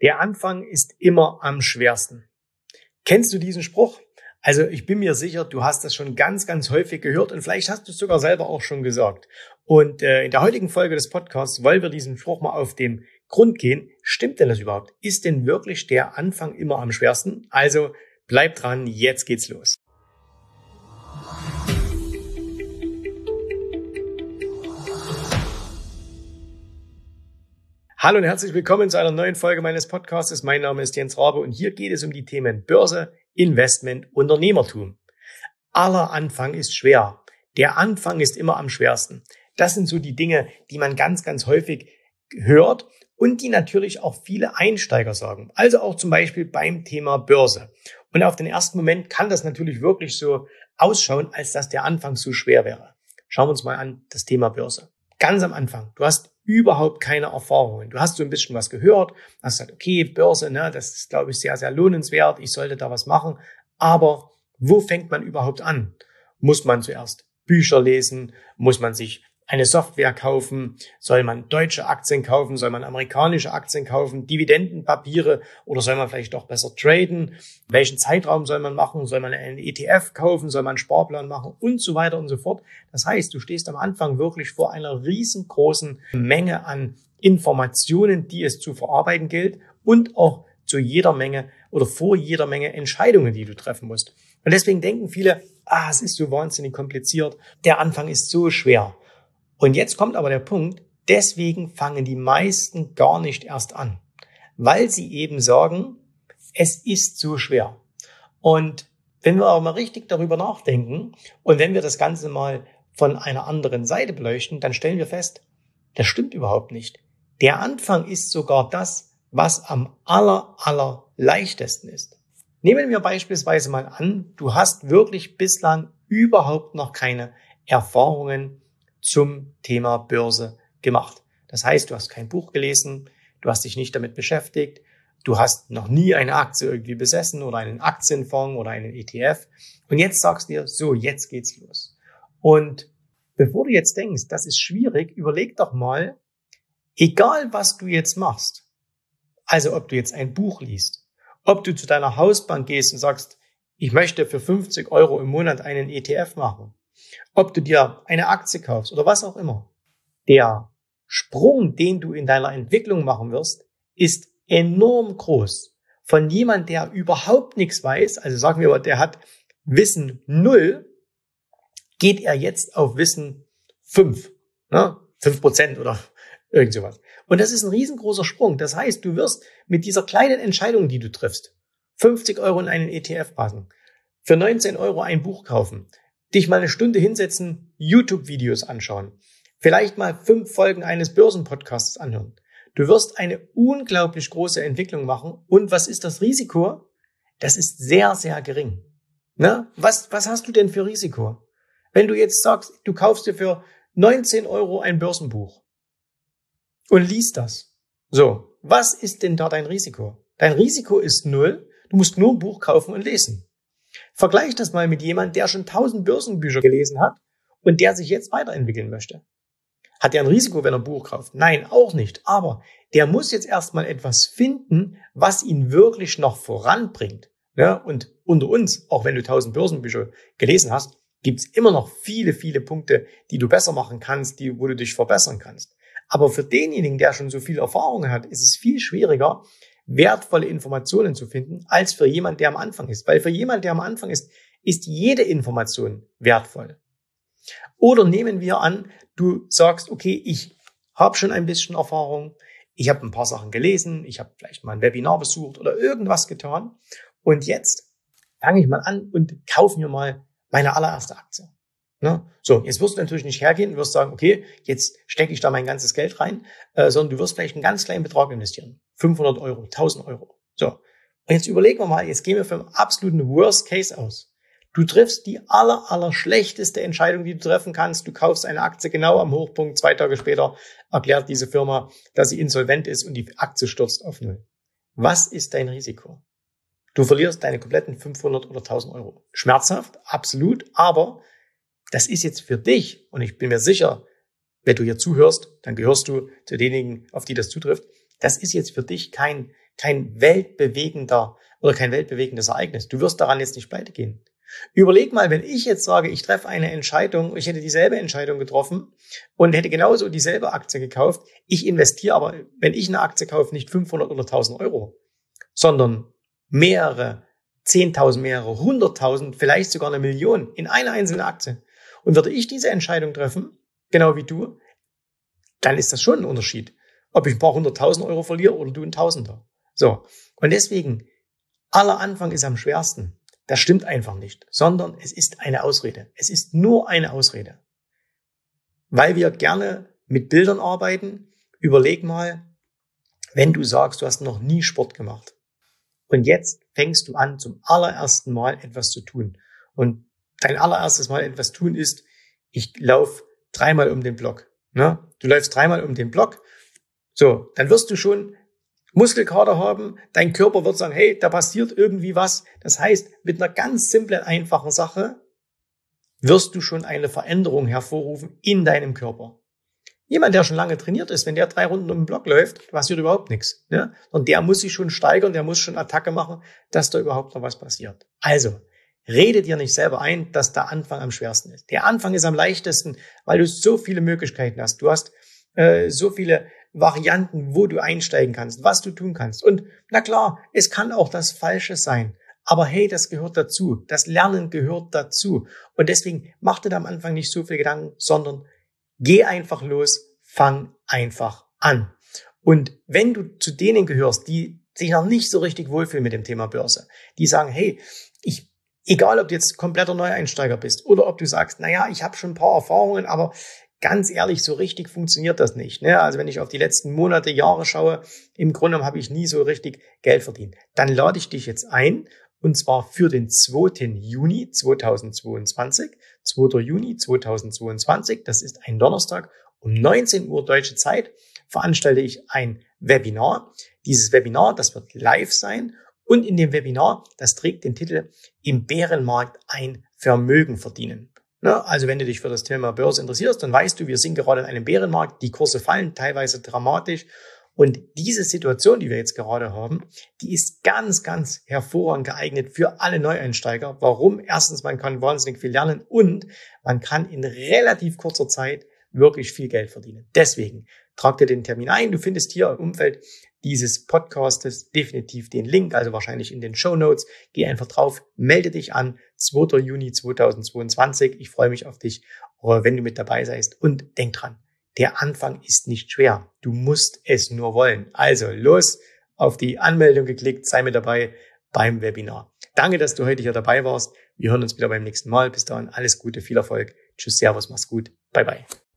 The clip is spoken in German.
Der Anfang ist immer am schwersten. Kennst du diesen Spruch? Also ich bin mir sicher, du hast das schon ganz, ganz häufig gehört und vielleicht hast du es sogar selber auch schon gesagt. Und äh, in der heutigen Folge des Podcasts wollen wir diesen Spruch mal auf den Grund gehen. Stimmt denn das überhaupt? Ist denn wirklich der Anfang immer am schwersten? Also bleib dran, jetzt geht's los. Hallo und herzlich willkommen zu einer neuen Folge meines Podcasts. Mein Name ist Jens Rabe und hier geht es um die Themen Börse, Investment, Unternehmertum. Aller Anfang ist schwer. Der Anfang ist immer am schwersten. Das sind so die Dinge, die man ganz, ganz häufig hört und die natürlich auch viele Einsteiger sagen. Also auch zum Beispiel beim Thema Börse. Und auf den ersten Moment kann das natürlich wirklich so ausschauen, als dass der Anfang so schwer wäre. Schauen wir uns mal an das Thema Börse. Ganz am Anfang. Du hast überhaupt keine Erfahrungen. Du hast so ein bisschen was gehört, hast gesagt, okay, Börse, ne, das ist, glaube ich, sehr, sehr lohnenswert, ich sollte da was machen. Aber wo fängt man überhaupt an? Muss man zuerst Bücher lesen? Muss man sich eine Software kaufen? Soll man deutsche Aktien kaufen? Soll man amerikanische Aktien kaufen? Dividendenpapiere? Oder soll man vielleicht doch besser traden? Welchen Zeitraum soll man machen? Soll man einen ETF kaufen? Soll man einen Sparplan machen? Und so weiter und so fort. Das heißt, du stehst am Anfang wirklich vor einer riesengroßen Menge an Informationen, die es zu verarbeiten gilt und auch zu jeder Menge oder vor jeder Menge Entscheidungen, die du treffen musst. Und deswegen denken viele, ah, es ist so wahnsinnig kompliziert. Der Anfang ist so schwer. Und jetzt kommt aber der Punkt, deswegen fangen die meisten gar nicht erst an, weil sie eben sagen, es ist zu schwer. Und wenn wir aber mal richtig darüber nachdenken und wenn wir das Ganze mal von einer anderen Seite beleuchten, dann stellen wir fest, das stimmt überhaupt nicht. Der Anfang ist sogar das, was am aller, aller leichtesten ist. Nehmen wir beispielsweise mal an, du hast wirklich bislang überhaupt noch keine Erfahrungen zum Thema Börse gemacht. Das heißt, du hast kein Buch gelesen, du hast dich nicht damit beschäftigt, du hast noch nie eine Aktie irgendwie besessen oder einen Aktienfonds oder einen ETF. Und jetzt sagst du dir, so, jetzt geht's los. Und bevor du jetzt denkst, das ist schwierig, überleg doch mal, egal was du jetzt machst, also ob du jetzt ein Buch liest, ob du zu deiner Hausbank gehst und sagst, ich möchte für 50 Euro im Monat einen ETF machen, ob du dir eine Aktie kaufst oder was auch immer, der Sprung, den du in deiner Entwicklung machen wirst, ist enorm groß. Von jemand, der überhaupt nichts weiß, also sagen wir mal, der hat Wissen null, geht er jetzt auf Wissen fünf, ne? fünf Prozent oder irgend sowas. Und das ist ein riesengroßer Sprung. Das heißt, du wirst mit dieser kleinen Entscheidung, die du triffst, 50 Euro in einen ETF passen, für 19 Euro ein Buch kaufen, dich mal eine Stunde hinsetzen, YouTube-Videos anschauen, vielleicht mal fünf Folgen eines Börsenpodcasts anhören. Du wirst eine unglaublich große Entwicklung machen. Und was ist das Risiko? Das ist sehr, sehr gering. Na, was, was hast du denn für Risiko? Wenn du jetzt sagst, du kaufst dir für 19 Euro ein Börsenbuch und liest das. So, was ist denn da dein Risiko? Dein Risiko ist null. Du musst nur ein Buch kaufen und lesen. Vergleich das mal mit jemand, der schon tausend Börsenbücher gelesen hat und der sich jetzt weiterentwickeln möchte. Hat er ein Risiko, wenn er ein Buch kauft? Nein, auch nicht. Aber der muss jetzt erstmal etwas finden, was ihn wirklich noch voranbringt. Ja, und unter uns, auch wenn du tausend Börsenbücher gelesen hast, gibt's immer noch viele, viele Punkte, die du besser machen kannst, die, wo du dich verbessern kannst. Aber für denjenigen, der schon so viel Erfahrung hat, ist es viel schwieriger, wertvolle Informationen zu finden, als für jemand, der am Anfang ist. Weil für jemand, der am Anfang ist, ist jede Information wertvoll. Oder nehmen wir an, du sagst, okay, ich habe schon ein bisschen Erfahrung, ich habe ein paar Sachen gelesen, ich habe vielleicht mal ein Webinar besucht oder irgendwas getan und jetzt fange ich mal an und kaufe mir mal meine allererste Aktie. Ne? So, jetzt wirst du natürlich nicht hergehen und wirst sagen, okay, jetzt stecke ich da mein ganzes Geld rein, äh, sondern du wirst vielleicht einen ganz kleinen Betrag investieren. 500 Euro, 1000 Euro. So. Und jetzt überlegen wir mal, jetzt gehen wir vom absoluten Worst Case aus. Du triffst die aller, aller schlechteste Entscheidung, die du treffen kannst. Du kaufst eine Aktie genau am Hochpunkt. Zwei Tage später erklärt diese Firma, dass sie insolvent ist und die Aktie stürzt auf Null. Was ist dein Risiko? Du verlierst deine kompletten 500 oder 1000 Euro. Schmerzhaft, absolut, aber das ist jetzt für dich, und ich bin mir sicher, wenn du hier zuhörst, dann gehörst du zu denjenigen, auf die das zutrifft. Das ist jetzt für dich kein, kein weltbewegender oder kein weltbewegendes Ereignis. Du wirst daran jetzt nicht pleite gehen. Überleg mal, wenn ich jetzt sage, ich treffe eine Entscheidung, ich hätte dieselbe Entscheidung getroffen und hätte genauso dieselbe Aktie gekauft. Ich investiere aber, wenn ich eine Aktie kaufe, nicht 500 oder 1000 Euro, sondern mehrere, 10.000, mehrere, 100.000, vielleicht sogar eine Million in eine einzelne Aktie. Und würde ich diese Entscheidung treffen, genau wie du, dann ist das schon ein Unterschied. Ob ich ein paar hunderttausend Euro verliere oder du ein Tausender. So. Und deswegen, aller Anfang ist am schwersten. Das stimmt einfach nicht, sondern es ist eine Ausrede. Es ist nur eine Ausrede. Weil wir gerne mit Bildern arbeiten, überleg mal, wenn du sagst, du hast noch nie Sport gemacht und jetzt fängst du an, zum allerersten Mal etwas zu tun. Und dein allererstes Mal etwas tun ist, ich laufe dreimal um den Block. Ne? Du läufst dreimal um den Block. So, dann wirst du schon Muskelkater haben, dein Körper wird sagen, hey, da passiert irgendwie was. Das heißt, mit einer ganz simplen, einfachen Sache wirst du schon eine Veränderung hervorrufen in deinem Körper. Jemand, der schon lange trainiert ist, wenn der drei Runden um den Block läuft, passiert überhaupt nichts. Ne? Und der muss sich schon steigern, der muss schon Attacke machen, dass da überhaupt noch was passiert. Also, rede dir nicht selber ein, dass der Anfang am schwersten ist. Der Anfang ist am leichtesten, weil du so viele Möglichkeiten hast. Du hast äh, so viele Varianten, wo du einsteigen kannst, was du tun kannst. Und na klar, es kann auch das Falsche sein. Aber hey, das gehört dazu. Das Lernen gehört dazu. Und deswegen mach dir da am Anfang nicht so viel Gedanken, sondern geh einfach los, fang einfach an. Und wenn du zu denen gehörst, die sich noch nicht so richtig wohlfühlen mit dem Thema Börse, die sagen, hey, ich, egal ob du jetzt kompletter Neueinsteiger bist oder ob du sagst, naja, ich habe schon ein paar Erfahrungen, aber ganz ehrlich, so richtig funktioniert das nicht. Ne? Also wenn ich auf die letzten Monate, Jahre schaue, im Grunde habe ich nie so richtig Geld verdient. Dann lade ich dich jetzt ein, und zwar für den 2. Juni 2022. 2. Juni 2022, das ist ein Donnerstag, um 19 Uhr deutsche Zeit, veranstalte ich ein Webinar. Dieses Webinar, das wird live sein und in dem Webinar, das trägt den Titel Im Bärenmarkt ein Vermögen verdienen. Ne? Also wenn du dich für das Thema Börse interessierst, dann weißt du, wir sind gerade in einem Bärenmarkt, die Kurse fallen teilweise dramatisch. Und diese Situation, die wir jetzt gerade haben, die ist ganz, ganz hervorragend geeignet für alle Neueinsteiger. Warum? Erstens, man kann wahnsinnig viel lernen und man kann in relativ kurzer Zeit wirklich viel Geld verdienen. Deswegen trag dir den Termin ein. Du findest hier im Umfeld dieses Podcastes definitiv den Link, also wahrscheinlich in den Show Notes. Geh einfach drauf, melde dich an, 2. Juni 2022. Ich freue mich auf dich, wenn du mit dabei seist. Und denk dran, der Anfang ist nicht schwer. Du musst es nur wollen. Also los, auf die Anmeldung geklickt, sei mit dabei beim Webinar. Danke, dass du heute hier dabei warst. Wir hören uns wieder beim nächsten Mal. Bis dahin alles Gute, viel Erfolg. Tschüss, Servus, mach's gut. Bye, bye.